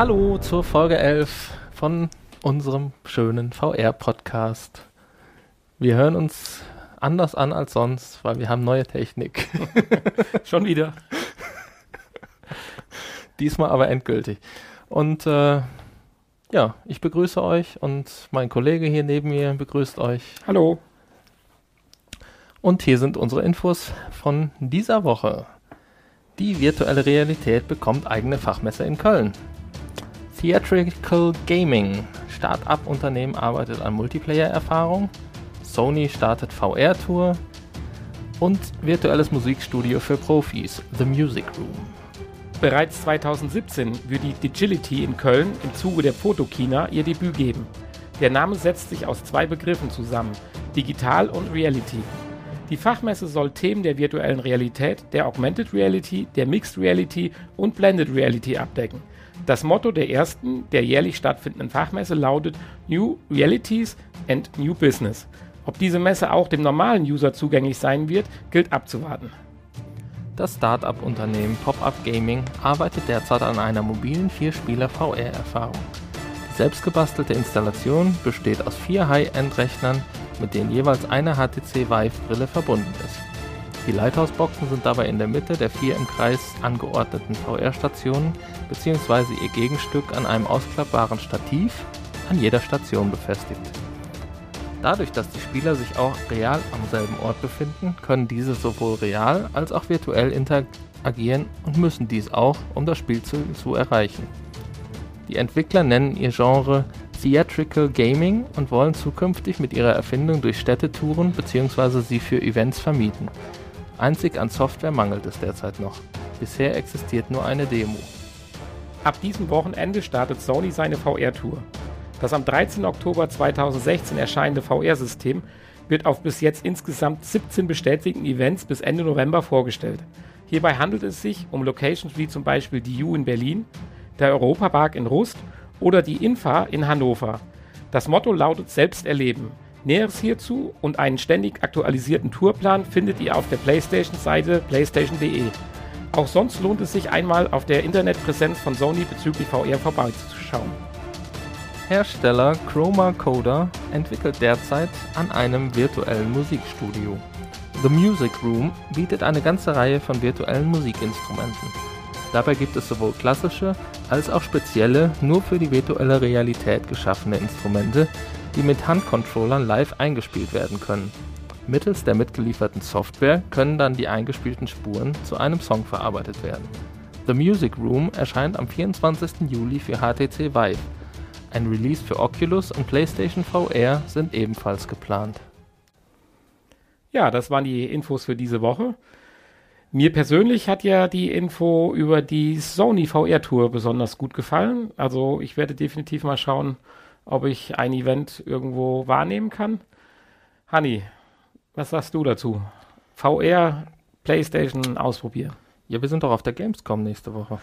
Hallo zur Folge 11 von unserem schönen VR-Podcast. Wir hören uns anders an als sonst, weil wir haben neue Technik. Schon wieder. Diesmal aber endgültig. Und äh, ja, ich begrüße euch und mein Kollege hier neben mir begrüßt euch. Hallo. Und hier sind unsere Infos von dieser Woche. Die virtuelle Realität bekommt eigene Fachmesse in Köln. Theatrical Gaming. Start-up-Unternehmen arbeitet an Multiplayer-Erfahrung. Sony startet VR-Tour. Und virtuelles Musikstudio für Profis, The Music Room. Bereits 2017 wird die Digility in Köln im Zuge der Fotokina ihr Debüt geben. Der Name setzt sich aus zwei Begriffen zusammen, Digital und Reality. Die Fachmesse soll Themen der virtuellen Realität, der Augmented Reality, der Mixed Reality und Blended Reality abdecken. Das Motto der ersten, der jährlich stattfindenden Fachmesse lautet New Realities and New Business. Ob diese Messe auch dem normalen User zugänglich sein wird, gilt abzuwarten. Das Start-up-Unternehmen Pop-Up Gaming arbeitet derzeit an einer mobilen Vierspieler-VR-Erfahrung. Die selbstgebastelte Installation besteht aus vier High-End-Rechnern, mit denen jeweils eine HTC Vive-Brille verbunden ist. Die Lighthouse-Boxen sind dabei in der Mitte der vier im Kreis angeordneten VR-Stationen bzw. ihr Gegenstück an einem ausklappbaren Stativ an jeder Station befestigt. Dadurch, dass die Spieler sich auch real am selben Ort befinden, können diese sowohl real als auch virtuell interagieren und müssen dies auch, um das Spiel zu, erreichen. Die Entwickler nennen ihr Genre Theatrical Gaming und wollen zukünftig mit ihrer Erfindung durch Städte touren bzw. sie für Events vermieten. Einzig an Software mangelt es derzeit noch. Bisher existiert nur eine Demo. Ab diesem Wochenende startet Sony seine VR-Tour. Das am 13. Oktober 2016 erscheinende VR-System wird auf bis jetzt insgesamt 17 bestätigten Events bis Ende November vorgestellt. Hierbei handelt es sich um Locations wie zum Beispiel die U in Berlin, der Europapark in Rust oder die Infa in Hannover. Das Motto lautet Selbst erleben. Näheres hierzu und einen ständig aktualisierten Tourplan findet ihr auf der PlayStation-Seite playstation.de. Auch sonst lohnt es sich einmal auf der Internetpräsenz von Sony bezüglich VR vorbeizuschauen. Hersteller Chroma Coder entwickelt derzeit an einem virtuellen Musikstudio. The Music Room bietet eine ganze Reihe von virtuellen Musikinstrumenten. Dabei gibt es sowohl klassische als auch spezielle, nur für die virtuelle Realität geschaffene Instrumente, die mit Handcontrollern live eingespielt werden können. Mittels der mitgelieferten Software können dann die eingespielten Spuren zu einem Song verarbeitet werden. The Music Room erscheint am 24. Juli für HTC Vive ein Release für Oculus und PlayStation VR sind ebenfalls geplant. Ja, das waren die Infos für diese Woche. Mir persönlich hat ja die Info über die Sony VR Tour besonders gut gefallen. Also ich werde definitiv mal schauen, ob ich ein Event irgendwo wahrnehmen kann. Hanni, was sagst du dazu? VR, PlayStation ausprobieren. Ja, wir sind doch auf der Gamescom nächste Woche.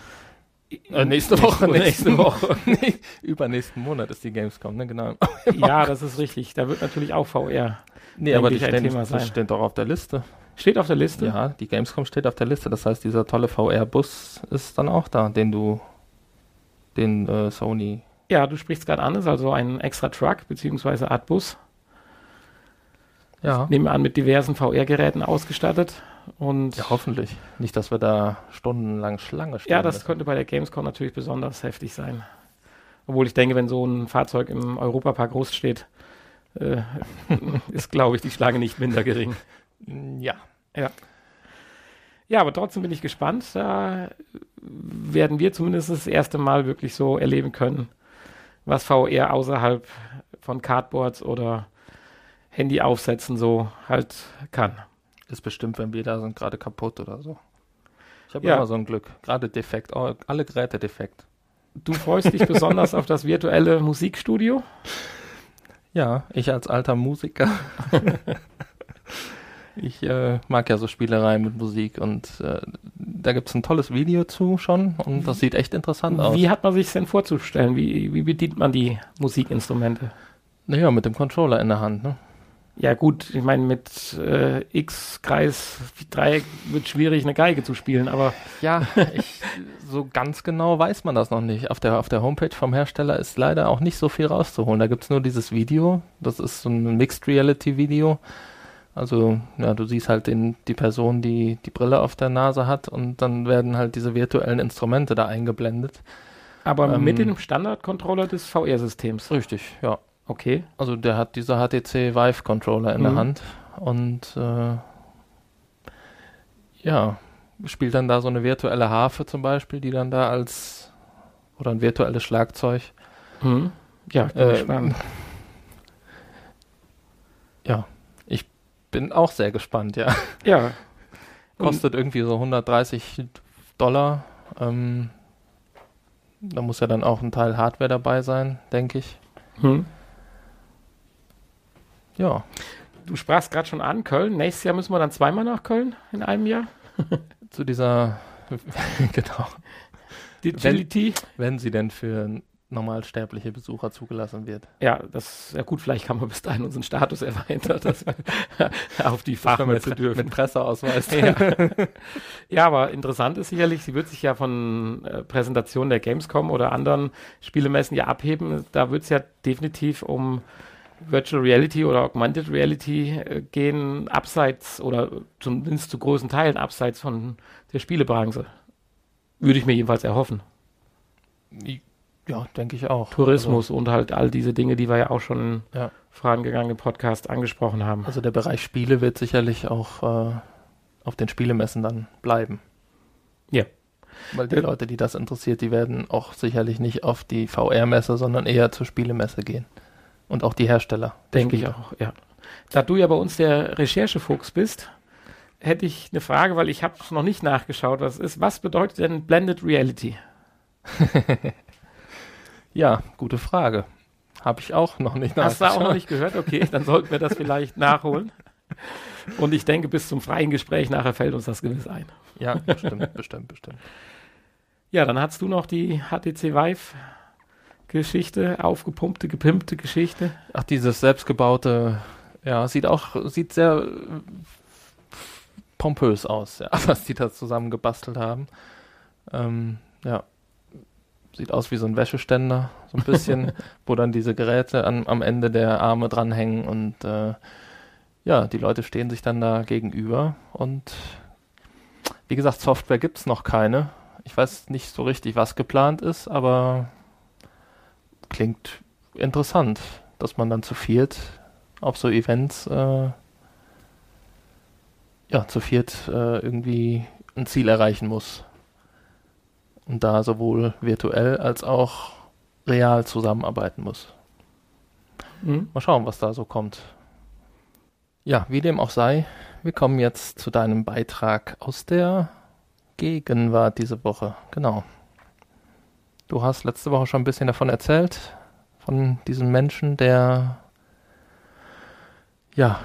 Äh, nächste Woche, nächste Woche. nee, übernächsten Monat ist die Gamescom, ne? Genau. ja, das ist richtig. Da wird natürlich auch VR. Nee, aber die stehen, Thema sein. steht doch auf der Liste. Steht auf der Liste? Ja, die Gamescom steht auf der Liste. Das heißt, dieser tolle VR-Bus ist dann auch da, den du, den äh, Sony. Ja, du sprichst gerade an, ist also ein extra Truck beziehungsweise Art Bus. Ja. Nehmen wir an, mit diversen VR-Geräten ausgestattet. Und ja, hoffentlich. Nicht, dass wir da stundenlang Schlange stehen. Ja, das müssen. könnte bei der Gamescom natürlich besonders heftig sein. Obwohl ich denke, wenn so ein Fahrzeug im Europapark groß steht, äh, ist, glaube ich, die Schlange nicht minder gering. Ja. Ja. Ja, aber trotzdem bin ich gespannt. Da werden wir zumindest das erste Mal wirklich so erleben können, was VR außerhalb von Cardboards oder Handy aufsetzen so halt kann. Ist bestimmt, wenn wir da sind, gerade kaputt oder so. Ich habe ja. immer so ein Glück. Gerade defekt. Oh, alle Geräte defekt. Du freust dich besonders auf das virtuelle Musikstudio? Ja, ich als alter Musiker. ich äh, mag ja so Spielereien mit Musik und äh, da gibt es ein tolles Video zu schon und das sieht echt interessant aus. Wie hat man sich denn vorzustellen? Wie, wie bedient man die Musikinstrumente? Naja, mit dem Controller in der Hand. Ne? Ja gut, ich meine, mit äh, X, Kreis, Dreieck wird schwierig, eine Geige zu spielen, aber... Ja, ich, so ganz genau weiß man das noch nicht. Auf der, auf der Homepage vom Hersteller ist leider auch nicht so viel rauszuholen. Da gibt es nur dieses Video, das ist so ein Mixed Reality Video. Also, ja, du siehst halt den, die Person, die die Brille auf der Nase hat und dann werden halt diese virtuellen Instrumente da eingeblendet. Aber ähm, mit dem Standard-Controller des VR-Systems. Richtig, ja. Okay. Also der hat dieser HTC Vive Controller in mhm. der Hand und äh, ja, spielt dann da so eine virtuelle Harfe zum Beispiel, die dann da als oder ein virtuelles Schlagzeug. Mhm. Ja, bin äh, gespannt. Ja, ich bin auch sehr gespannt, ja. Ja. Kostet irgendwie so 130 Dollar. Ähm, da muss ja dann auch ein Teil Hardware dabei sein, denke ich. Mhm. Ja. Du sprachst gerade schon an, Köln. Nächstes Jahr müssen wir dann zweimal nach Köln in einem Jahr. Zu dieser, genau. Digility. Wenn, wenn sie denn für normalsterbliche Besucher zugelassen wird. Ja, das ja gut, vielleicht kann man bis dahin unseren Status erweitern, dass wir auf die Fachmesse mit, dürfen. Mit Presseausweis. Ja. ja. aber interessant ist sicherlich, sie wird sich ja von äh, Präsentationen der Gamescom oder anderen Spielemessen ja abheben. Da wird es ja definitiv um Virtual Reality oder Augmented Reality äh, gehen, abseits oder zumindest zu großen Teilen abseits von der Spielebranche. Würde ich mir jedenfalls erhoffen. Ja, denke ich auch. Tourismus also, und halt all diese Dinge, die wir ja auch schon ja. im Podcast angesprochen haben. Also der Bereich Spiele wird sicherlich auch äh, auf den Spielemessen dann bleiben. Ja. Weil die ja. Leute, die das interessiert, die werden auch sicherlich nicht auf die VR-Messe, sondern eher zur Spielemesse gehen. Und auch die Hersteller. Denke ich auch, ja. Da du ja bei uns der Recherchefuchs bist, hätte ich eine Frage, weil ich habe noch nicht nachgeschaut, was ist. Was bedeutet denn Blended Reality? Ja, gute Frage. Habe ich auch noch nicht Hast du auch noch nicht gehört? Okay, dann sollten wir das vielleicht nachholen. Und ich denke, bis zum freien Gespräch nachher fällt uns das gewiss ein. Ja, bestimmt, bestimmt, bestimmt. Ja, dann hast du noch die HTC Vive Geschichte, aufgepumpte, gepimpte Geschichte. Ach, dieses selbstgebaute, ja, sieht auch, sieht sehr pompös aus, ja, was die da zusammen gebastelt haben. Ähm, ja, Sieht aus wie so ein Wäscheständer, so ein bisschen, wo dann diese Geräte an, am Ende der Arme dranhängen und äh, ja, die Leute stehen sich dann da gegenüber und wie gesagt, Software gibt es noch keine. Ich weiß nicht so richtig, was geplant ist, aber klingt interessant, dass man dann zu viert auf so Events äh, ja, zu viert äh, irgendwie ein Ziel erreichen muss und da sowohl virtuell als auch real zusammenarbeiten muss. Mhm. Mal schauen, was da so kommt. Ja, wie dem auch sei, wir kommen jetzt zu deinem Beitrag aus der Gegenwart diese Woche. Genau. Du hast letzte Woche schon ein bisschen davon erzählt, von diesem Menschen, der ja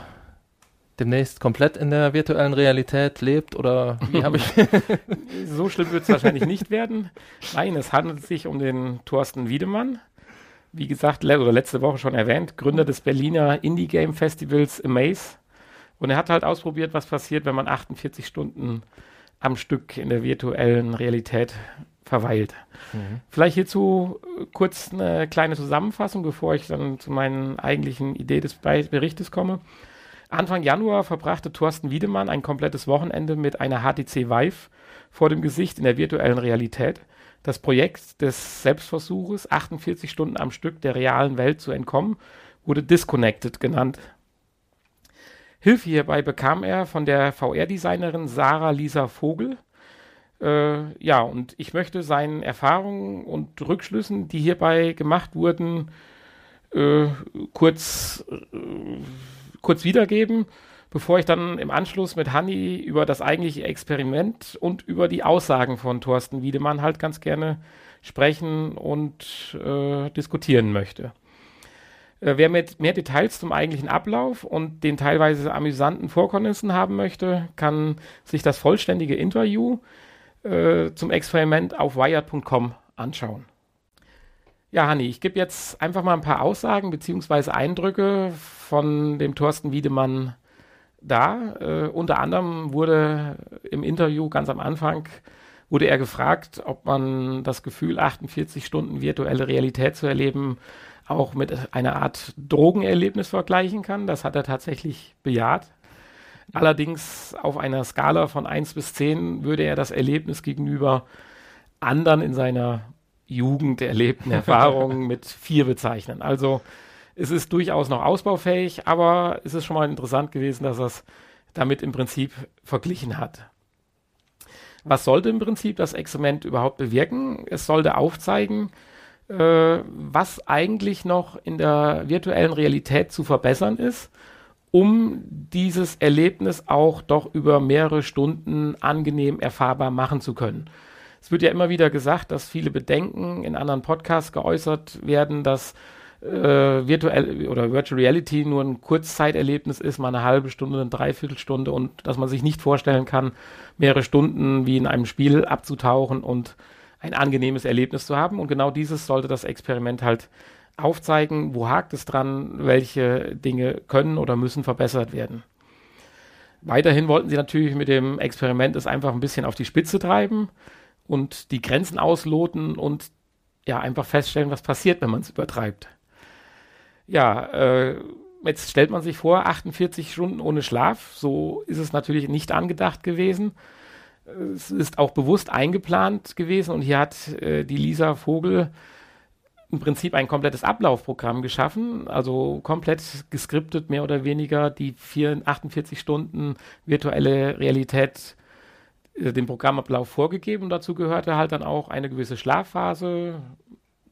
demnächst komplett in der virtuellen Realität lebt oder wie habe ich. so schlimm wird es wahrscheinlich nicht werden. Nein, es handelt sich um den Thorsten Wiedemann. Wie gesagt, le oder letzte Woche schon erwähnt, Gründer des Berliner Indie-Game-Festivals Amaze. Und er hat halt ausprobiert, was passiert, wenn man 48 Stunden am Stück in der virtuellen Realität verweilt. Mhm. Vielleicht hierzu kurz eine kleine Zusammenfassung, bevor ich dann zu meinen eigentlichen Idee des Berichtes komme. Anfang Januar verbrachte Thorsten Wiedemann ein komplettes Wochenende mit einer HTC Vive vor dem Gesicht in der virtuellen Realität. Das Projekt des Selbstversuches, 48 Stunden am Stück der realen Welt zu entkommen, wurde Disconnected genannt. Hilfe hierbei bekam er von der VR-Designerin Sarah Lisa Vogel. Äh, ja, und ich möchte seinen Erfahrungen und Rückschlüssen, die hierbei gemacht wurden, äh, kurz äh, kurz wiedergeben, bevor ich dann im Anschluss mit Hanni über das eigentliche Experiment und über die Aussagen von Thorsten Wiedemann halt ganz gerne sprechen und äh, diskutieren möchte. Äh, wer mit mehr Details zum eigentlichen Ablauf und den teilweise amüsanten Vorkommnissen haben möchte, kann sich das vollständige Interview äh, zum Experiment auf wired.com anschauen. Ja, Hanni, ich gebe jetzt einfach mal ein paar Aussagen bzw. Eindrücke von dem Thorsten Wiedemann da. Äh, unter anderem wurde im Interview ganz am Anfang wurde er gefragt, ob man das Gefühl, 48 Stunden virtuelle Realität zu erleben, auch mit einer Art Drogenerlebnis vergleichen kann. Das hat er tatsächlich bejaht. Allerdings auf einer Skala von 1 bis 10 würde er das Erlebnis gegenüber anderen in seiner Jugend erlebten Erfahrungen mit 4 bezeichnen. Also es ist durchaus noch ausbaufähig, aber es ist schon mal interessant gewesen, dass er es damit im Prinzip verglichen hat. Was sollte im Prinzip das Experiment überhaupt bewirken? Es sollte aufzeigen, äh, was eigentlich noch in der virtuellen Realität zu verbessern ist, um dieses Erlebnis auch doch über mehrere Stunden angenehm erfahrbar machen zu können. Es wird ja immer wieder gesagt, dass viele Bedenken in anderen Podcasts geäußert werden, dass äh, virtuell oder Virtual Reality nur ein Kurzzeiterlebnis ist, mal eine halbe Stunde, eine Dreiviertelstunde und dass man sich nicht vorstellen kann, mehrere Stunden wie in einem Spiel abzutauchen und ein angenehmes Erlebnis zu haben. Und genau dieses sollte das Experiment halt aufzeigen, wo hakt es dran, welche Dinge können oder müssen verbessert werden. Weiterhin wollten sie natürlich mit dem Experiment es einfach ein bisschen auf die Spitze treiben und die Grenzen ausloten und ja, einfach feststellen, was passiert, wenn man es übertreibt. Ja, äh, jetzt stellt man sich vor, 48 Stunden ohne Schlaf, so ist es natürlich nicht angedacht gewesen. Es ist auch bewusst eingeplant gewesen und hier hat äh, die Lisa Vogel im Prinzip ein komplettes Ablaufprogramm geschaffen, also komplett geskriptet, mehr oder weniger die 4, 48 Stunden virtuelle Realität äh, dem Programmablauf vorgegeben. Und dazu gehörte halt dann auch eine gewisse Schlafphase.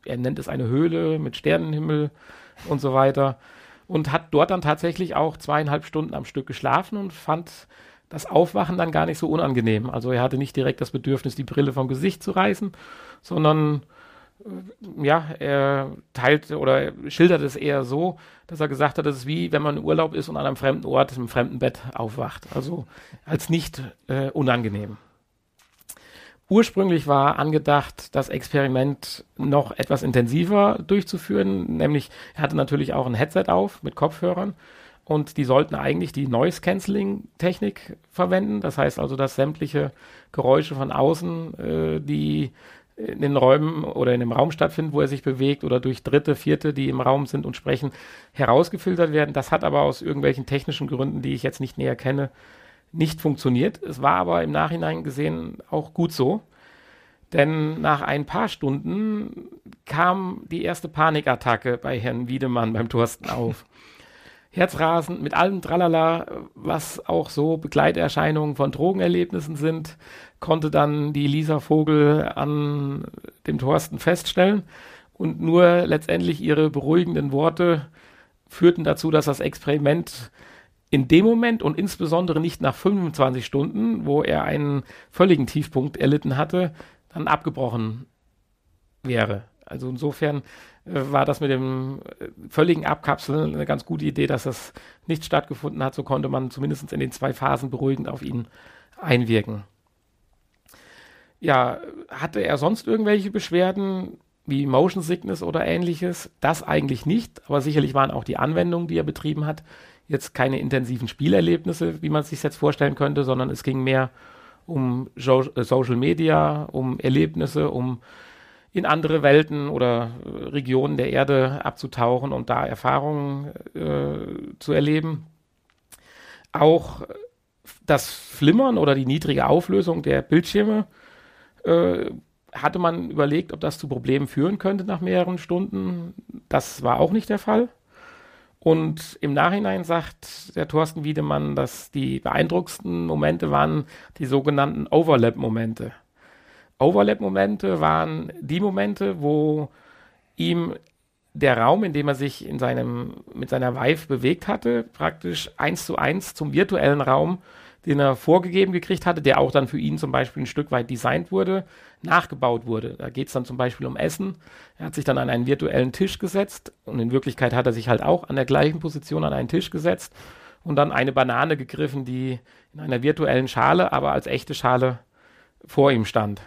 Er nennt es eine Höhle mit Sternenhimmel und so weiter. Und hat dort dann tatsächlich auch zweieinhalb Stunden am Stück geschlafen und fand das Aufwachen dann gar nicht so unangenehm. Also er hatte nicht direkt das Bedürfnis, die Brille vom Gesicht zu reißen, sondern ja, er teilt oder schildert es eher so, dass er gesagt hat, es ist wie wenn man im Urlaub ist und an einem fremden Ort, im fremden Bett aufwacht. Also als nicht äh, unangenehm. Ursprünglich war angedacht, das Experiment noch etwas intensiver durchzuführen, nämlich er hatte natürlich auch ein Headset auf mit Kopfhörern und die sollten eigentlich die Noise Cancelling Technik verwenden. Das heißt also, dass sämtliche Geräusche von außen, äh, die in den Räumen oder in dem Raum stattfinden, wo er sich bewegt oder durch Dritte, Vierte, die im Raum sind und sprechen, herausgefiltert werden. Das hat aber aus irgendwelchen technischen Gründen, die ich jetzt nicht näher kenne, nicht funktioniert. Es war aber im Nachhinein gesehen auch gut so. Denn nach ein paar Stunden kam die erste Panikattacke bei Herrn Wiedemann beim Thorsten auf. Herzrasend mit allem Tralala, was auch so Begleiterscheinungen von Drogenerlebnissen sind, konnte dann die Lisa Vogel an dem Thorsten feststellen. Und nur letztendlich ihre beruhigenden Worte führten dazu, dass das Experiment in dem Moment und insbesondere nicht nach 25 Stunden, wo er einen völligen Tiefpunkt erlitten hatte, dann abgebrochen wäre. Also insofern äh, war das mit dem äh, völligen Abkapseln eine ganz gute Idee, dass das nicht stattgefunden hat. So konnte man zumindest in den zwei Phasen beruhigend auf ihn einwirken. Ja, hatte er sonst irgendwelche Beschwerden wie Motion Sickness oder ähnliches? Das eigentlich nicht, aber sicherlich waren auch die Anwendungen, die er betrieben hat, jetzt keine intensiven Spielerlebnisse, wie man es sich jetzt vorstellen könnte, sondern es ging mehr um äh, Social Media, um Erlebnisse, um in andere Welten oder Regionen der Erde abzutauchen und da Erfahrungen äh, zu erleben. Auch das Flimmern oder die niedrige Auflösung der Bildschirme äh, hatte man überlegt, ob das zu Problemen führen könnte nach mehreren Stunden. Das war auch nicht der Fall. Und im Nachhinein sagt der Thorsten Wiedemann, dass die beeindruckendsten Momente waren die sogenannten Overlap-Momente. Overlap-Momente waren die Momente, wo ihm der Raum, in dem er sich in seinem, mit seiner Vive bewegt hatte, praktisch eins zu eins zum virtuellen Raum den er vorgegeben gekriegt hatte, der auch dann für ihn zum Beispiel ein Stück weit designt wurde, nachgebaut wurde. Da geht es dann zum Beispiel um Essen. Er hat sich dann an einen virtuellen Tisch gesetzt und in Wirklichkeit hat er sich halt auch an der gleichen Position an einen Tisch gesetzt und dann eine Banane gegriffen, die in einer virtuellen Schale, aber als echte Schale vor ihm stand.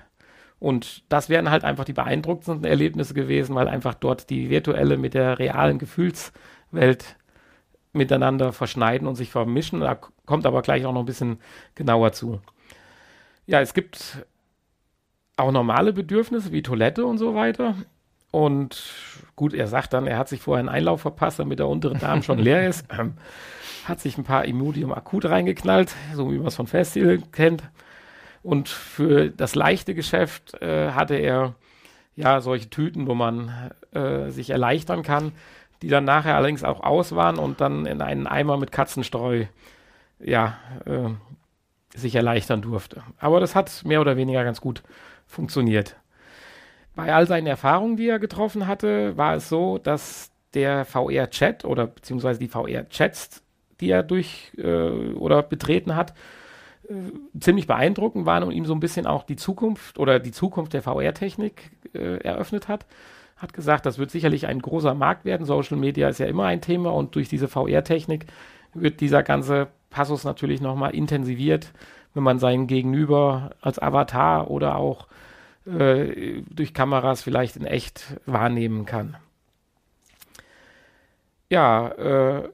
Und das wären halt einfach die beeindruckendsten Erlebnisse gewesen, weil einfach dort die virtuelle mit der realen Gefühlswelt miteinander verschneiden und sich vermischen. Da kommt aber gleich auch noch ein bisschen genauer zu. Ja, es gibt auch normale Bedürfnisse wie Toilette und so weiter. Und gut, er sagt dann, er hat sich vorher einen Einlauf verpasst, damit der untere Darm schon leer ist. Ähm, hat sich ein paar Imodium akut reingeknallt, so wie man es von Festival kennt. Und für das leichte Geschäft äh, hatte er ja solche Tüten, wo man äh, sich erleichtern kann, die dann nachher allerdings auch aus waren und dann in einen Eimer mit Katzenstreu ja, äh, sich erleichtern durfte. Aber das hat mehr oder weniger ganz gut funktioniert. Bei all seinen Erfahrungen, die er getroffen hatte, war es so, dass der VR-Chat oder beziehungsweise die VR-Chats, die er durch äh, oder betreten hat, ziemlich beeindruckend waren und ihm so ein bisschen auch die Zukunft oder die Zukunft der VR-Technik äh, eröffnet hat. Hat gesagt, das wird sicherlich ein großer Markt werden. Social Media ist ja immer ein Thema und durch diese VR-Technik wird dieser ganze Passus natürlich nochmal intensiviert, wenn man seinen Gegenüber als Avatar oder auch äh, durch Kameras vielleicht in echt wahrnehmen kann. Ja, äh,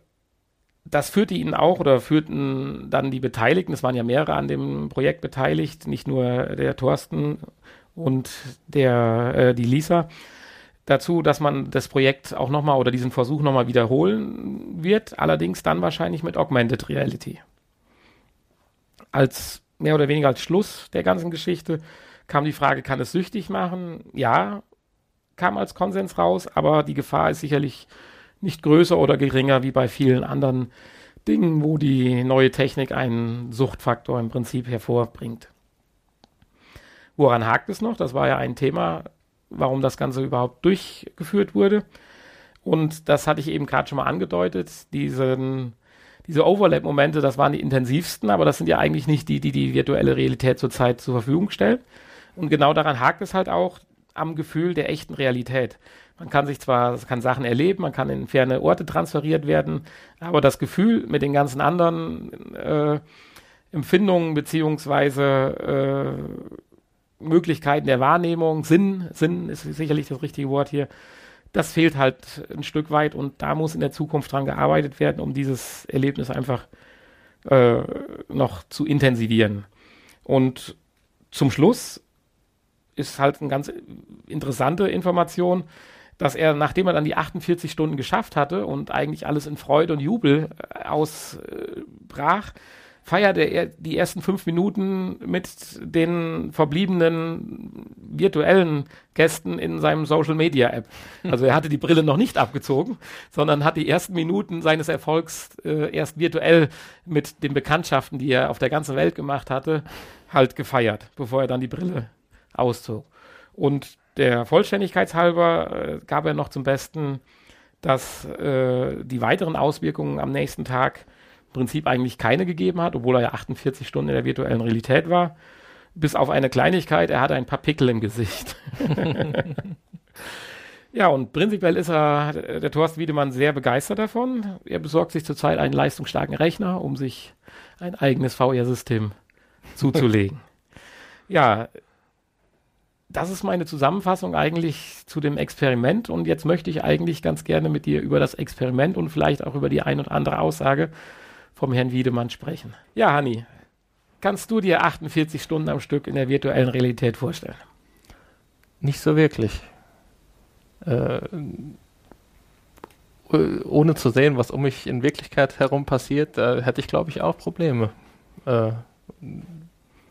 das führte ihn auch oder führten dann die Beteiligten, es waren ja mehrere an dem Projekt beteiligt, nicht nur der Thorsten und der, äh, die Lisa, dazu, dass man das Projekt auch nochmal oder diesen Versuch nochmal wiederholen wird, allerdings dann wahrscheinlich mit Augmented Reality. Als mehr oder weniger als Schluss der ganzen Geschichte kam die Frage, kann es süchtig machen? Ja, kam als Konsens raus, aber die Gefahr ist sicherlich nicht größer oder geringer wie bei vielen anderen Dingen, wo die neue Technik einen Suchtfaktor im Prinzip hervorbringt. Woran hakt es noch? Das war ja ein Thema, warum das Ganze überhaupt durchgeführt wurde. Und das hatte ich eben gerade schon mal angedeutet. Diesen, diese Overlap-Momente, das waren die intensivsten, aber das sind ja eigentlich nicht die, die die virtuelle Realität zurzeit zur Verfügung stellt. Und genau daran hakt es halt auch am Gefühl der echten Realität. Man kann sich zwar, kann Sachen erleben, man kann in ferne Orte transferiert werden, aber das Gefühl mit den ganzen anderen äh, Empfindungen beziehungsweise äh, Möglichkeiten der Wahrnehmung, Sinn, Sinn ist sicherlich das richtige Wort hier, das fehlt halt ein Stück weit und da muss in der Zukunft dran gearbeitet werden, um dieses Erlebnis einfach äh, noch zu intensivieren. Und zum Schluss ist halt eine ganz interessante Information dass er, nachdem er dann die 48 Stunden geschafft hatte und eigentlich alles in Freude und Jubel äh, ausbrach, feierte er die ersten fünf Minuten mit den verbliebenen virtuellen Gästen in seinem Social Media App. Also er hatte die Brille noch nicht abgezogen, sondern hat die ersten Minuten seines Erfolgs äh, erst virtuell mit den Bekanntschaften, die er auf der ganzen Welt gemacht hatte, halt gefeiert, bevor er dann die Brille auszog. Und der Vollständigkeit halber äh, gab er noch zum Besten, dass äh, die weiteren Auswirkungen am nächsten Tag im Prinzip eigentlich keine gegeben hat, obwohl er ja 48 Stunden in der virtuellen Realität war. Bis auf eine Kleinigkeit, er hatte ein paar Pickel im Gesicht. ja, und prinzipiell ist er, der Thorsten Wiedemann, sehr begeistert davon. Er besorgt sich zurzeit einen leistungsstarken Rechner, um sich ein eigenes VR-System zuzulegen. ja, das ist meine Zusammenfassung eigentlich zu dem Experiment und jetzt möchte ich eigentlich ganz gerne mit dir über das Experiment und vielleicht auch über die ein und andere Aussage vom Herrn Wiedemann sprechen. Ja, Hanni, kannst du dir 48 Stunden am Stück in der virtuellen Realität vorstellen? Nicht so wirklich. Äh, ohne zu sehen, was um mich in Wirklichkeit herum passiert, äh, hätte ich, glaube ich, auch Probleme. Äh,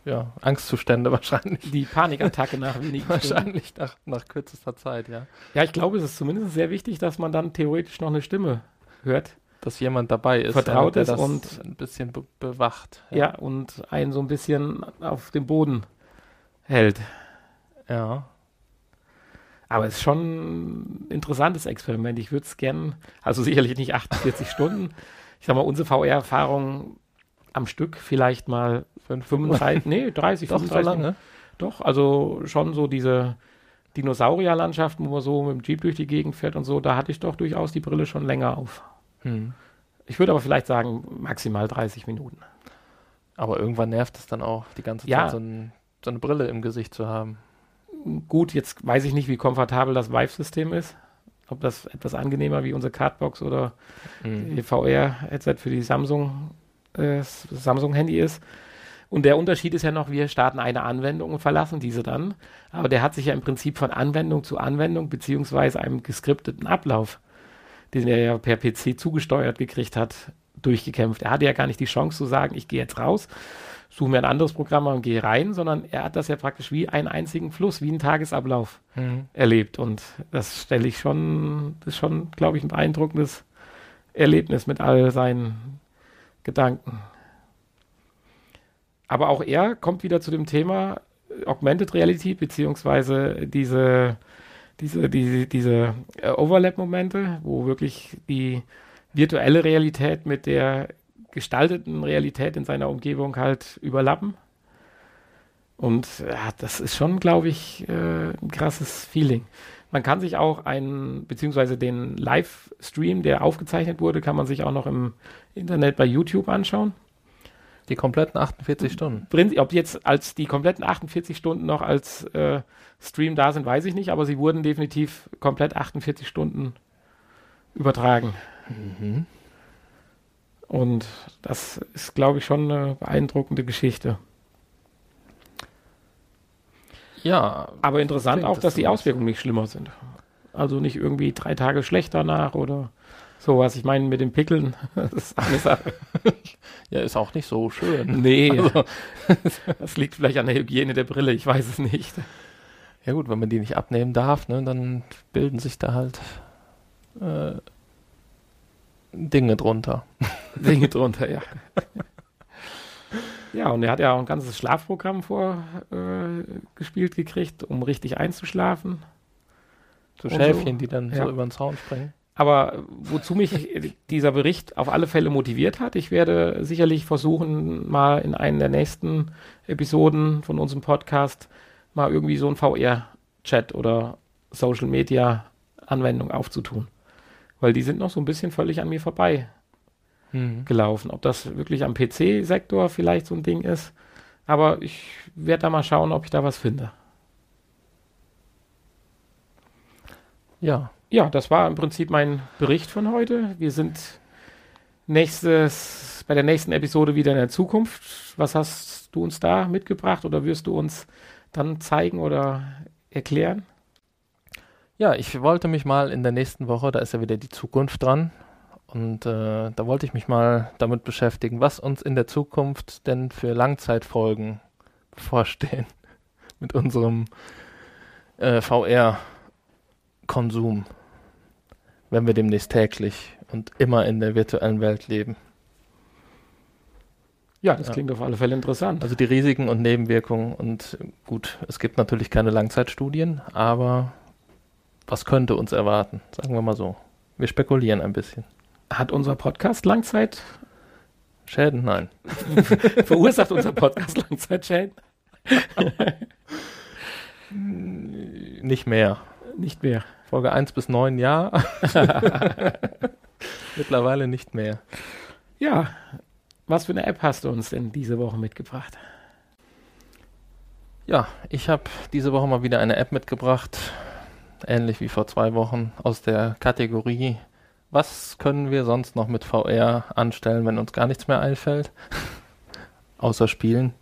ja, Angstzustände wahrscheinlich. Die Panikattacke nach wenigen Wahrscheinlich nach, nach kürzester Zeit, ja. Ja, ich glaube, es ist zumindest sehr wichtig, dass man dann theoretisch noch eine Stimme hört. Dass jemand dabei ist, vertraut ist und ein bisschen be bewacht. Ja. ja, und einen so ein bisschen auf dem Boden hält. Ja. Aber es ist schon ein interessantes Experiment. Ich würde es gerne, also sicherlich nicht 48 Stunden. Ich sag mal, unsere VR-Erfahrung am Stück vielleicht mal 35, nee, 30, Doch, 35. So lange? Doch, also schon so diese Dinosaurierlandschaften, wo man so mit dem Jeep durch die Gegend fährt und so, da hatte ich doch durchaus die Brille schon länger auf. Hm. Ich würde aber vielleicht sagen, maximal 30 Minuten. Aber irgendwann nervt es dann auch, die ganze ja. Zeit so, ein, so, eine Brille im Gesicht zu haben. gut, jetzt weiß ich nicht, wie komfortabel das Vive-System ist. Ob das etwas angenehmer wie unsere Cardbox oder Mhm. VR-Headset für die Samsung, äh, Samsung-Handy ist. Und der Unterschied ist ja noch, wir starten eine Anwendung und verlassen diese dann. Aber der hat sich ja im Prinzip von Anwendung zu Anwendung beziehungsweise einem geskripteten Ablauf, den er ja per PC zugesteuert gekriegt hat, durchgekämpft. Er hatte ja gar nicht die Chance zu sagen, ich gehe jetzt raus, suche mir ein anderes Programm und gehe rein, sondern er hat das ja praktisch wie einen einzigen Fluss, wie einen Tagesablauf Mhm. erlebt. Und das stelle ich schon, das ist schon, glaube ich, ein beeindruckendes Erlebnis mit all seinen Gedanken. Aber auch er kommt wieder zu dem Thema äh, Augmented Reality, beziehungsweise diese, diese, diese, diese äh, Overlap-Momente, wo wirklich die virtuelle Realität mit der gestalteten Realität in seiner Umgebung halt überlappen. Und ja, das ist schon, glaube ich, äh, ein krasses Feeling. Man kann sich auch einen, beziehungsweise den Livestream, der aufgezeichnet wurde, kann man sich auch noch im Internet bei YouTube anschauen. Die kompletten 48 Stunden. Ob jetzt als die kompletten 48 Stunden noch als äh, Stream da sind, weiß ich nicht, aber sie wurden definitiv komplett 48 Stunden übertragen. Mhm. Und das ist, glaube ich, schon eine beeindruckende Geschichte. Ja, Aber interessant auch, das dass die zumindest. Auswirkungen nicht schlimmer sind. Also nicht irgendwie drei Tage schlechter nach oder sowas. Ich meine, mit den Pickeln, das ist eine Sache. ja, ist auch nicht so schön. Nee, Also, das liegt vielleicht an der Hygiene der Brille, ich weiß es nicht. ja gut, wenn man die nicht abnehmen darf, ne, dann bilden sich da halt äh, Dinge drunter. Dinge drunter, ja. Ja, und er hat ja auch ein ganzes Schlafprogramm vorgespielt äh, gekriegt, um richtig einzuschlafen. So Schäfchen, so. die dann Ja. so über den Zaun springen. Aber wozu mich dieser Bericht auf alle Fälle motiviert hat, ich werde sicherlich versuchen, mal in einer der nächsten Episoden von unserem Podcast mal irgendwie so ein VR-Chat oder Social-Media-Anwendung aufzutun. Weil die sind noch so ein bisschen völlig an mir vorbei Mhm. gelaufen. Ob das wirklich am PC-Sektor vielleicht so ein Ding ist. Aber ich werde da mal schauen, ob ich da was finde. Ja, Ja, das war im Prinzip mein Bericht von heute. Wir sind nächstes, bei der nächsten Episode wieder in der Zukunft. Was hast du uns da mitgebracht oder wirst du uns dann zeigen oder erklären? Ja, ich wollte mich mal in der nächsten Woche, da ist ja wieder die Zukunft dran, und äh, da wollte ich mich mal damit beschäftigen, was uns in der Zukunft denn für Langzeitfolgen bevorstehen mit unserem äh, VR-Konsum, wenn wir demnächst täglich und immer in der virtuellen Welt leben. Ja, das Ja. klingt auf alle Fälle interessant. Also die Risiken und Nebenwirkungen und gut, es gibt natürlich keine Langzeitstudien, aber was könnte uns erwarten? Sagen wir mal so. Wir spekulieren ein bisschen. Hat unser Podcast Langzeit, Schäden? Nein. verursacht unser Podcast Langzeitschäden? Nicht mehr. Nicht mehr. Folge 1 bis 9 ja. Mittlerweile nicht mehr. Ja, was für eine App hast du uns denn diese Woche mitgebracht? Ja, ich habe diese Woche mal wieder eine App mitgebracht, ähnlich wie vor zwei Wochen, aus der Kategorie Was können wir sonst noch mit VR anstellen, wenn uns gar nichts mehr einfällt? Außer Spielen.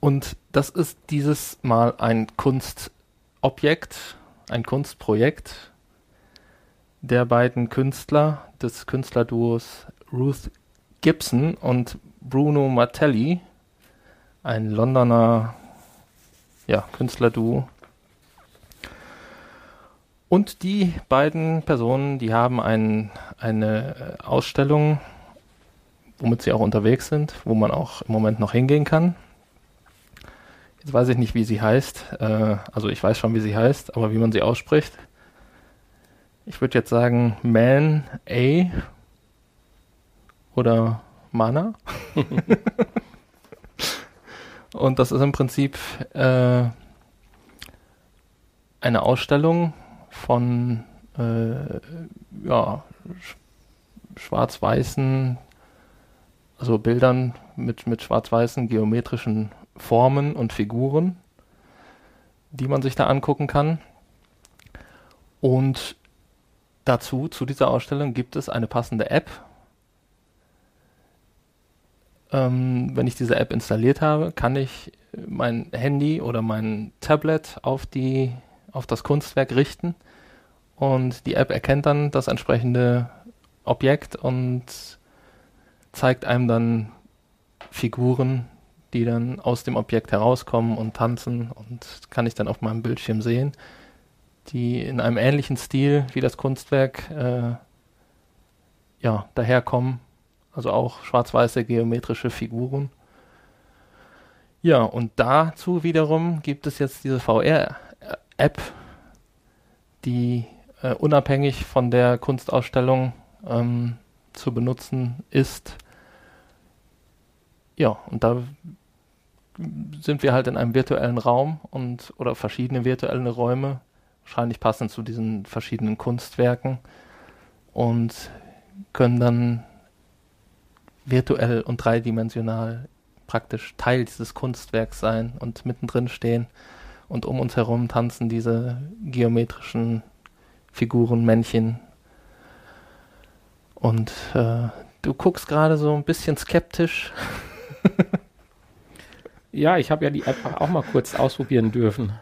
Und das ist dieses Mal ein Kunstobjekt, ein Kunstprojekt der beiden Künstler des Künstlerduos Ruth Gibson und Bruno Martelli, ein Londoner ja, Künstlerduo. Und die beiden Personen, die haben ein, eine Ausstellung, womit sie auch unterwegs sind, wo man auch im Moment noch hingehen kann. Jetzt weiß ich nicht, wie sie heißt. Äh, also ich weiß schon, wie sie heißt, aber wie man sie ausspricht. Ich würde jetzt sagen Man A oder Mana. Und das ist im Prinzip äh, eine Ausstellung von äh, ja, sch schwarz-weißen, also Bildern mit, mit schwarz-weißen geometrischen Formen und Figuren, die man sich da angucken kann. Und dazu, zu dieser Ausstellung, gibt es eine passende App. Ähm, wenn ich diese App installiert habe, kann ich mein Handy oder mein Tablet auf, die, auf das Kunstwerk richten und die App erkennt dann das entsprechende Objekt und zeigt einem dann Figuren, die dann aus dem Objekt herauskommen und tanzen und kann ich dann auf meinem Bildschirm sehen, die in einem ähnlichen Stil wie das Kunstwerk äh, ja, daherkommen. Also auch schwarz-weiße geometrische Figuren. Ja, und dazu wiederum gibt es jetzt diese VR-App, die äh, unabhängig von der Kunstausstellung ähm, zu benutzen ist. Ja, und da sind wir halt in einem virtuellen Raum und oder verschiedene virtuelle Räume, wahrscheinlich passend zu diesen verschiedenen Kunstwerken und können dann virtuell und dreidimensional praktisch Teil dieses Kunstwerks sein und mittendrin stehen und um uns herum tanzen diese geometrischen Figuren, Männchen. Und äh, du guckst gerade so ein bisschen skeptisch. ja, ich habe ja die App auch mal kurz ausprobieren dürfen.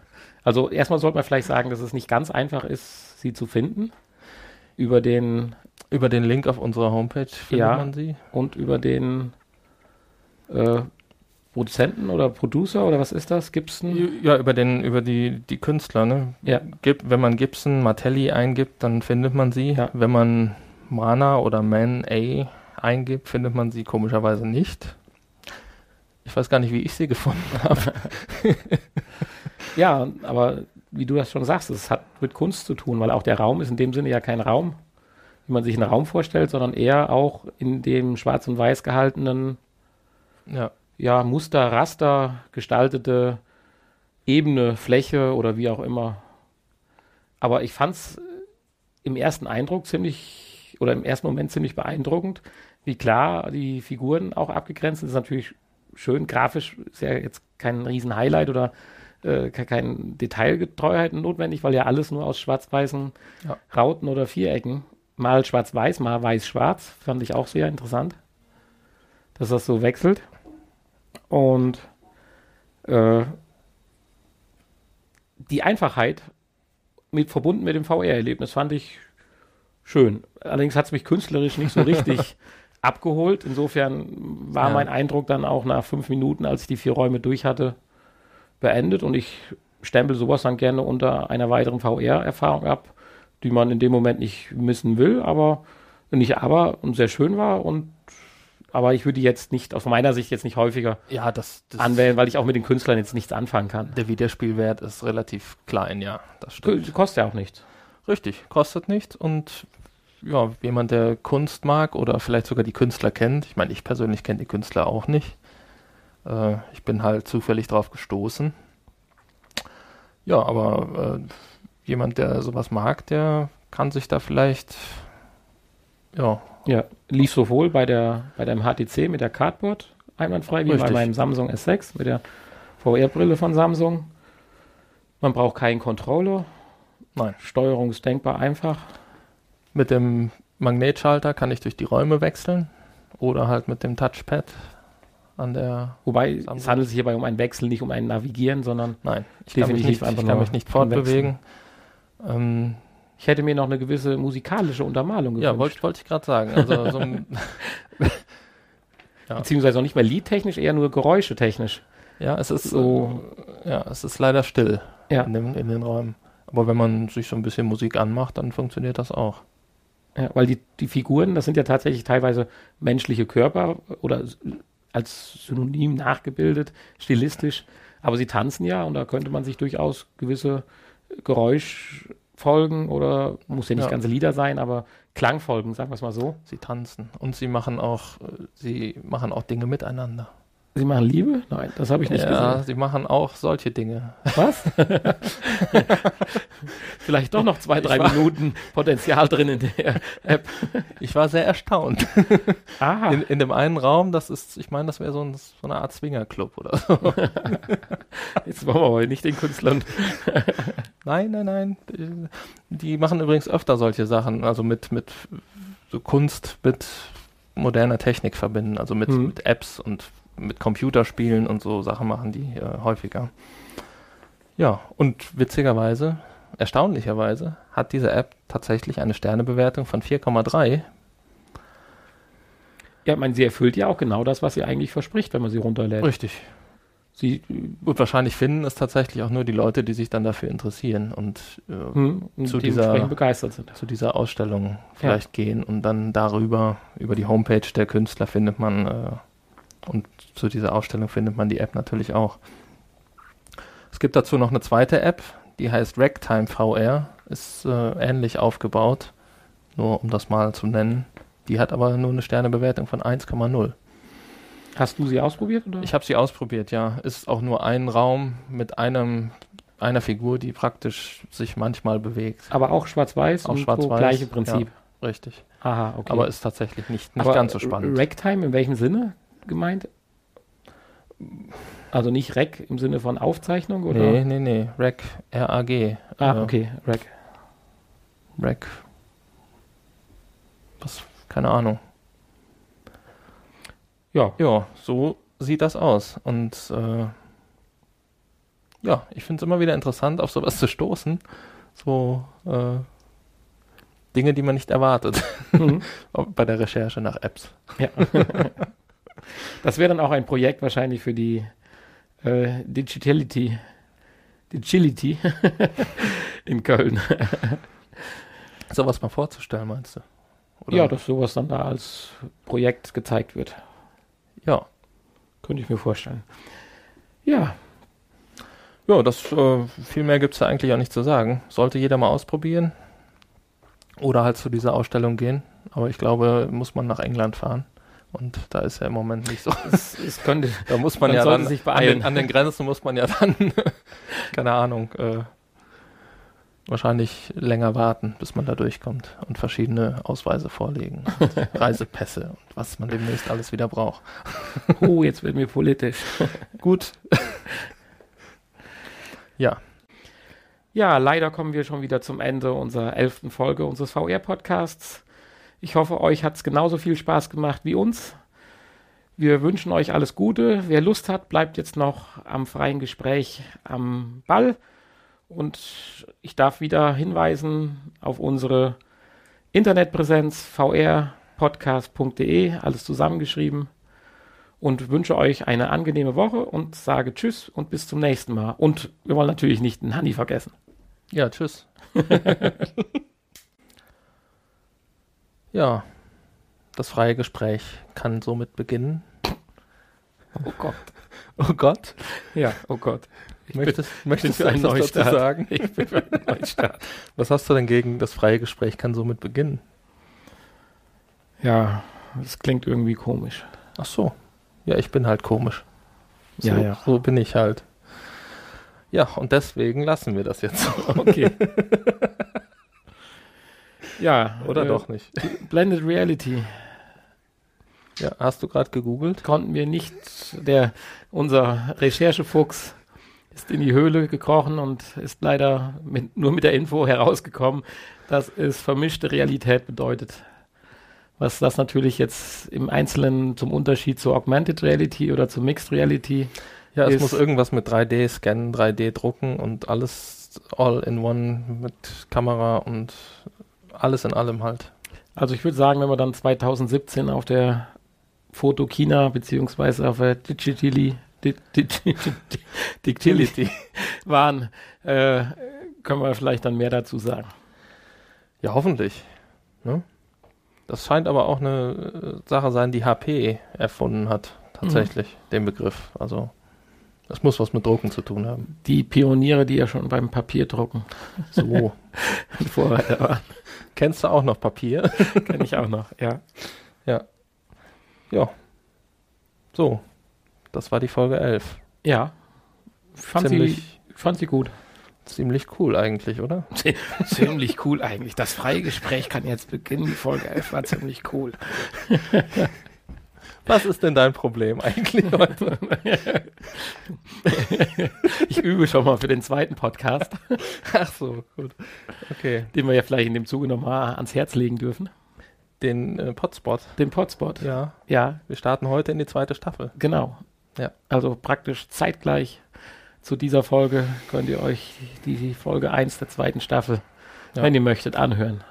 Also erstmal sollte man vielleicht sagen, dass es nicht ganz einfach ist, sie zu finden. Über den über den Link auf unserer Homepage findet ja, man sie. Und über den äh, Produzenten oder Producer oder was ist das? Gibson? Ja, über den, über die, die Künstler, ne? Ja. Gib, wenn man Gibson, Martelli eingibt, dann findet man sie. Ja. Wenn man Mana oder Man A eingibt, findet man sie komischerweise nicht. Ich weiß gar nicht, wie ich sie gefunden habe. ja, aber wie du das schon sagst, es hat mit Kunst zu tun, weil auch der Raum ist in dem Sinne ja kein Raum, wie man sich einen Raum vorstellt, sondern eher auch in dem schwarz und weiß gehaltenen ja ja, Muster, Raster gestaltete Ebene, Fläche oder wie auch immer. Aber ich fand es im ersten Eindruck ziemlich oder im ersten Moment ziemlich beeindruckend, wie klar die Figuren auch abgegrenzt sind. Das ist natürlich schön, grafisch ist ja jetzt kein riesen Highlight oder äh, keine Detailgetreuheit notwendig, weil ja alles nur aus schwarz-weißen ja. Rauten oder Vierecken, mal schwarz-weiß, mal weiß-schwarz, fand ich auch sehr interessant, dass das so wechselt. Und äh, die Einfachheit mit, verbunden mit dem VR-Erlebnis fand ich schön. Allerdings hat es mich künstlerisch nicht so richtig abgeholt. Insofern war ja. mein Eindruck dann auch nach fünf Minuten, als ich die vier Räume durch hatte, beendet. Und ich stempel sowas dann gerne unter einer weiteren VR-Erfahrung ab, die man in dem Moment nicht missen will, aber nicht aber und sehr schön war und aber ich würde jetzt nicht, aus meiner Sicht jetzt nicht häufiger ja, das, das anwählen, weil ich auch mit den Künstlern jetzt nichts anfangen kann. Der Wiederspielwert ist relativ klein, ja, das stimmt. Kostet ja auch nichts. Richtig, kostet nichts und ja, jemand, der Kunst mag oder vielleicht sogar die Künstler kennt, ich meine, ich persönlich kenne die Künstler auch nicht. Äh, ich bin halt zufällig drauf gestoßen. Ja, aber äh, jemand, der sowas mag, der kann sich da vielleicht ja, ja, lief sowohl bei der bei dem HTC mit der Cardboard einwandfrei wie Richtig. bei meinem Samsung S6 mit der VR-Brille von Samsung. Man braucht keinen Controller. Nein. Steuerung ist denkbar einfach. Mit dem Magnetschalter kann ich durch die Räume wechseln oder halt mit dem Touchpad an der. Wobei Samsung. es handelt sich hierbei um einen Wechsel, nicht um ein Navigieren, sondern nein, ich definitiv kann mich nicht, ich kann mich nicht fortbewegen. Ähm, ich hätte mir noch eine gewisse musikalische Untermalung gewünscht. Ja, wollte wollt ich gerade sagen. Also so ein ja. Beziehungsweise auch nicht mehr liedtechnisch, eher nur geräuschetechnisch. Ja, es ist so, ja, es ist leider still ja. in, dem, in den Räumen. Aber wenn man sich so ein bisschen Musik anmacht, dann funktioniert das auch. Ja, weil die, die Figuren, das sind ja tatsächlich teilweise menschliche Körper oder als Synonym nachgebildet, stilistisch. Aber sie tanzen ja und da könnte man sich durchaus gewisse Geräusch, Folgen oder muss ja nicht ja. ganze Lieder sein, aber Klangfolgen, sagen wir es mal so. Sie tanzen und sie machen auch, sie machen auch Dinge miteinander. Sie machen Liebe? Nein, das habe ich nicht ja, gesehen. sie machen auch solche Dinge. Was? Vielleicht doch noch zwei, drei Minuten Potenzial drin in der App. Ich war sehr erstaunt. Aha. In, in dem einen Raum, das ist, ich meine, das wäre so, ein, so eine Art Swingerclub oder so. Jetzt wollen wir aber nicht den Künstlern. Nein, nein, nein. Die, machen übrigens öfter solche Sachen, also mit, mit so Kunst mit moderner Technik verbinden, also mit, Mhm. mit Apps und mit Computerspielen und so Sachen machen die äh, häufiger. Ja, und witzigerweise, erstaunlicherweise, hat diese App tatsächlich eine Sternebewertung von 4,3. Ja, ich meine, sie erfüllt ja auch genau das, was sie eigentlich verspricht, wenn man sie runterlädt. Richtig. Sie Und wahrscheinlich finden es tatsächlich auch nur die Leute, die sich dann dafür interessieren und äh, hm, Zu dementsprechend dieser- begeistert sind. zu dieser Ausstellung vielleicht gehen und dann darüber, über die Homepage der Künstler findet man äh, und zu dieser Ausstellung findet man die App natürlich auch. Es gibt dazu noch eine zweite App, die heißt Ragtime VR, ist äh, ähnlich aufgebaut, nur um das mal zu nennen. Die hat aber nur eine Sternebewertung von 1,0. Hast du sie ausprobiert? Oder? Ich habe sie ausprobiert, ja. Ist auch nur ein Raum mit einem einer Figur, die praktisch sich manchmal bewegt. aber auch schwarz-weiß Auch und so schwarz-weiß, gleiche Prinzip. Richtig. Aha, okay. Aber ist tatsächlich nicht, nicht Aber ganz so spannend. Ragtime in welchem Sinne gemeint? Also nicht Rec im Sinne von Aufzeichnung oder? Nee, nee, nee. Rack, R-A-G. Ah, Äh, okay, Rec. Rack. Was? Keine Ahnung. Ja, Ja, so sieht das aus. Und äh, ja, ich finde es immer wieder interessant, auf sowas zu stoßen. So äh, Dinge, die man nicht erwartet Mhm. bei der Recherche nach Apps. ja. das wäre dann auch ein Projekt wahrscheinlich für die äh, Digitality, Digility in Köln. Sowas mal vorzustellen, meinst du? Oder? Ja, dass sowas dann da als Projekt gezeigt wird. ja. Könnte ich mir vorstellen. Ja, Ja, das äh, viel mehr gibt es da eigentlich auch nicht zu sagen. Sollte jeder mal ausprobieren. Oder halt zu dieser Ausstellung gehen. Aber ich glaube, muss man nach England fahren. Und da ist ja im Moment nicht so. es, es könnte. Da muss man Man ja dann sich an beeilen. den, an den Grenzen muss man ja dann, keine Ahnung, äh, wahrscheinlich länger warten, bis man da durchkommt und verschiedene Ausweise vorlegen, und Reisepässe und was man demnächst alles wieder braucht. Oh, jetzt werden wir politisch. Gut. ja, Ja, leider kommen wir schon wieder zum Ende unserer elften Folge unseres VR-Podcasts. Ich hoffe, euch hat es genauso viel Spaß gemacht wie uns. Wir wünschen euch alles Gute. Wer Lust hat, bleibt jetzt noch am freien Gespräch am Ball. Und ich darf wieder hinweisen auf unsere Internetpräsenz vrpodcast.de, alles zusammengeschrieben. Und wünsche euch eine angenehme Woche und sage Tschüss und bis zum nächsten Mal. Und wir wollen natürlich nicht den Hanni vergessen. ja, tschüss. ja, das freie Gespräch kann somit beginnen. Oh Gott. Oh Gott, Ja, oh Gott. möchtest, möchtest für du einen etwas dazu Neustart. sagen? Ich bin für einen Neustart. Was hast du denn gegen das freie Gespräch kann somit beginnen? Ja, das klingt irgendwie komisch. Ach so. Ja, ich bin halt komisch. So, Ja, ja. so bin ich halt. Ja, und deswegen lassen wir das jetzt so. Okay. ja, Oder äh, doch nicht? Blended Reality Ja, hast du gerade gegoogelt? konnten wir nicht. Der, unser Recherchefuchs ist in die Höhle gekrochen und ist leider mit, nur mit der Info herausgekommen, dass es vermischte Realität bedeutet. Was das natürlich jetzt im Einzelnen zum Unterschied zur Augmented Reality oder zur Mixed Reality Ja, es Ist- muss irgendwas mit 3D scannen, 3D drucken und alles all in one mit Kamera und alles in allem halt. Also ich würde sagen, wenn wir dann 2017 auf der Fotokina beziehungsweise auf der Digitali, Di- Di- Di- Di- Digitali waren, äh, können wir vielleicht dann mehr dazu sagen. Ja, hoffentlich. Ne? Das scheint aber auch eine äh, Sache sein, die HP erfunden hat, tatsächlich, den Begriff. Also, das muss was mit Drucken zu tun haben. Die Pioniere, die ja schon beim Papierdrucken So. Vorreiter waren, Kennst du auch noch Papier? kenne ich auch noch, ja. Ja. So. Das war die Folge 11. Ja. Fand Ziemlich- sie, fand sie gut. Ziemlich cool eigentlich, oder? ziemlich cool eigentlich. Das freie Gespräch kann jetzt beginnen. Die Folge 11 war ziemlich cool. Was ist denn dein Problem eigentlich heute? Ich übe schon mal für den zweiten Podcast, Ach so, gut. Okay. den wir ja vielleicht in dem Zuge nochmal ans Herz legen dürfen. Den äh, Potspot. Den Potspot. Ja. Ja, Wir starten heute in die zweite Staffel. genau. Ja. Also praktisch zeitgleich zu dieser Folge könnt ihr euch die, die Folge 1 der zweiten Staffel, Ja. wenn ihr möchtet, anhören.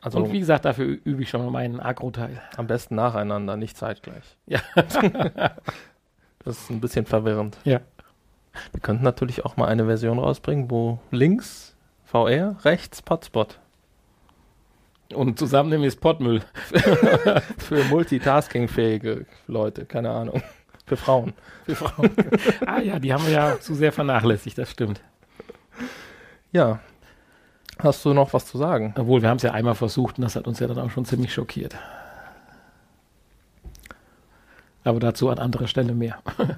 Also Und wie gesagt, dafür übe ich schon mal meinen Agro-Teil. am besten nacheinander, nicht zeitgleich. Ja. Das ist ein bisschen verwirrend. Ja. Wir könnten natürlich auch mal eine Version rausbringen, wo links VR, rechts Potspot. Und zusammennehmen ist Pottmüll. Für multitaskingfähige Leute, keine Ahnung. Für Frauen. Für Frauen. ah ja, die haben wir ja zu sehr vernachlässigt, das stimmt. Ja. Hast du noch was zu sagen? Obwohl, wir haben es ja einmal versucht und das hat uns ja dann auch schon ziemlich schockiert. Aber dazu an anderer Stelle mehr.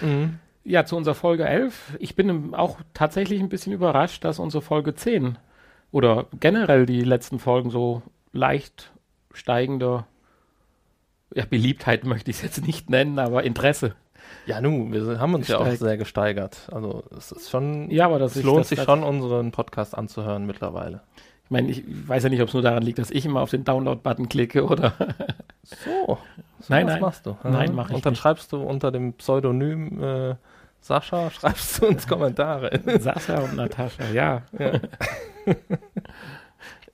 Mhm. Ja, zu unserer Folge 11. Ich bin auch tatsächlich ein bisschen überrascht, dass unsere Folge 10 oder generell die letzten Folgen so leicht steigender ja, Beliebtheit möchte ich es jetzt nicht nennen, aber Interesse. Ja, nun, wir haben uns ja auch sehr gesteigert. Also es ist schon, Ja, aber das es lohnt das- sich das- schon, unseren Podcast anzuhören mittlerweile. Ich meine, ich weiß ja nicht, ob es nur daran liegt, dass ich immer auf den Download-Button klicke oder. So, so Nein, nein. machst du. Nein, mach ich Und dann nicht. schreibst du unter dem Pseudonym äh, Sascha, schreibst du uns Kommentare. Sascha und Natascha, ja. Ja.